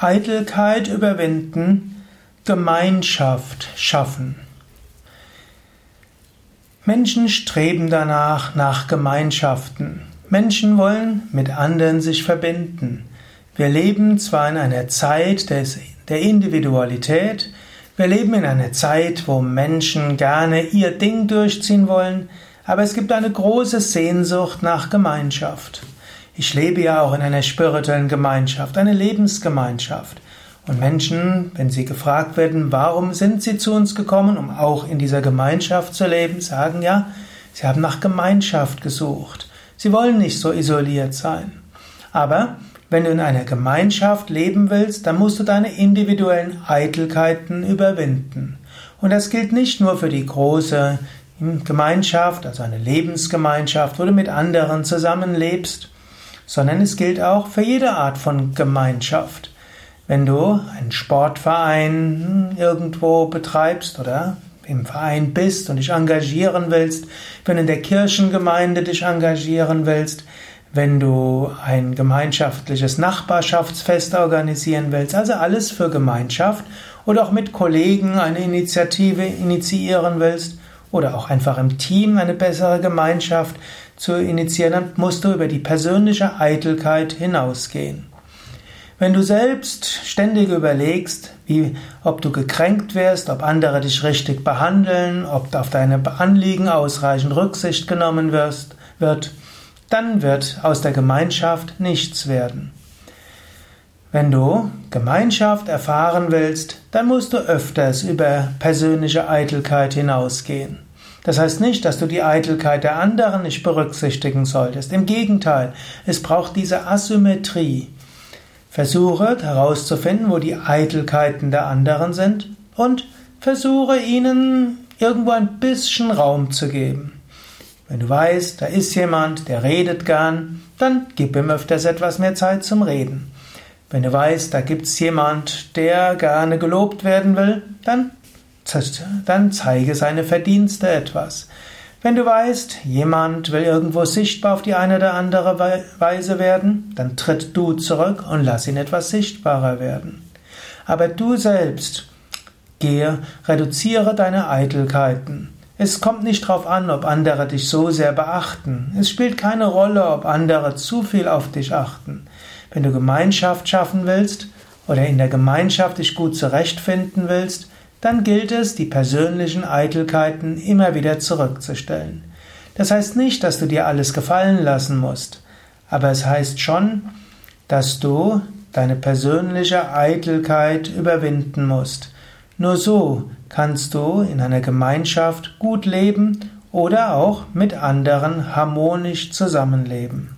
Eitelkeit überwinden, Gemeinschaft schaffen. Menschen streben danach nach Gemeinschaften. Menschen wollen mit anderen sich verbinden. Wir leben zwar in einer Zeit des, der Individualität, wir leben in einer Zeit, wo Menschen gerne ihr Ding durchziehen wollen, aber es gibt eine große Sehnsucht nach Gemeinschaft. Ich lebe ja auch in einer spirituellen Gemeinschaft, eine Lebensgemeinschaft. Und Menschen, wenn sie gefragt werden, warum sind sie zu uns gekommen, um auch in dieser Gemeinschaft zu leben, sagen ja, sie haben nach Gemeinschaft gesucht. Sie wollen nicht so isoliert sein. Aber wenn du in einer Gemeinschaft leben willst, dann musst du deine individuellen Eitelkeiten überwinden. Und das gilt nicht nur für die große Gemeinschaft, also eine Lebensgemeinschaft, wo du mit anderen zusammenlebst, sondern es gilt auch für jede Art von Gemeinschaft. Wenn du einen Sportverein irgendwo betreibst oder im Verein bist und dich engagieren willst, wenn du in der Kirchengemeinde dich engagieren willst, wenn du ein gemeinschaftliches Nachbarschaftsfest organisieren willst, also alles für Gemeinschaft oder auch mit Kollegen eine Initiative initiieren willst oder auch einfach im Team eine bessere Gemeinschaft zu initiieren, dann musst du über die persönliche Eitelkeit hinausgehen. Wenn du selbst ständig überlegst, wie, ob du gekränkt wirst, ob andere dich richtig behandeln, ob auf deine Anliegen ausreichend Rücksicht genommen wirst, wird, dann wird aus der Gemeinschaft nichts werden. Wenn du Gemeinschaft erfahren willst, dann musst du öfters über persönliche Eitelkeit hinausgehen. Das heißt nicht, dass du die Eitelkeit der anderen nicht berücksichtigen solltest. Im Gegenteil, es braucht diese Asymmetrie. Versuche herauszufinden, wo die Eitelkeiten der anderen sind und versuche ihnen irgendwo ein bisschen Raum zu geben. Wenn du weißt, da ist jemand, der redet gern, dann gib ihm öfters etwas mehr Zeit zum Reden. Wenn du weißt, da gibt's jemand, der gerne gelobt werden will, dann, dann zeige seine Verdienste etwas. Wenn du weißt, jemand will irgendwo sichtbar auf die eine oder andere Weise werden, dann tritt du zurück und lass ihn etwas sichtbarer werden. Aber du selbst, gehe, reduziere deine Eitelkeiten. Es kommt nicht darauf an, ob andere dich so sehr beachten. Es spielt keine Rolle, ob andere zu viel auf dich achten. Wenn du Gemeinschaft schaffen willst oder in der Gemeinschaft dich gut zurechtfinden willst, dann gilt es, die persönlichen Eitelkeiten immer wieder zurückzustellen. Das heißt nicht, dass du dir alles gefallen lassen musst, aber es heißt schon, dass du deine persönliche Eitelkeit überwinden musst. Nur so kannst du in einer Gemeinschaft gut leben oder auch mit anderen harmonisch zusammenleben.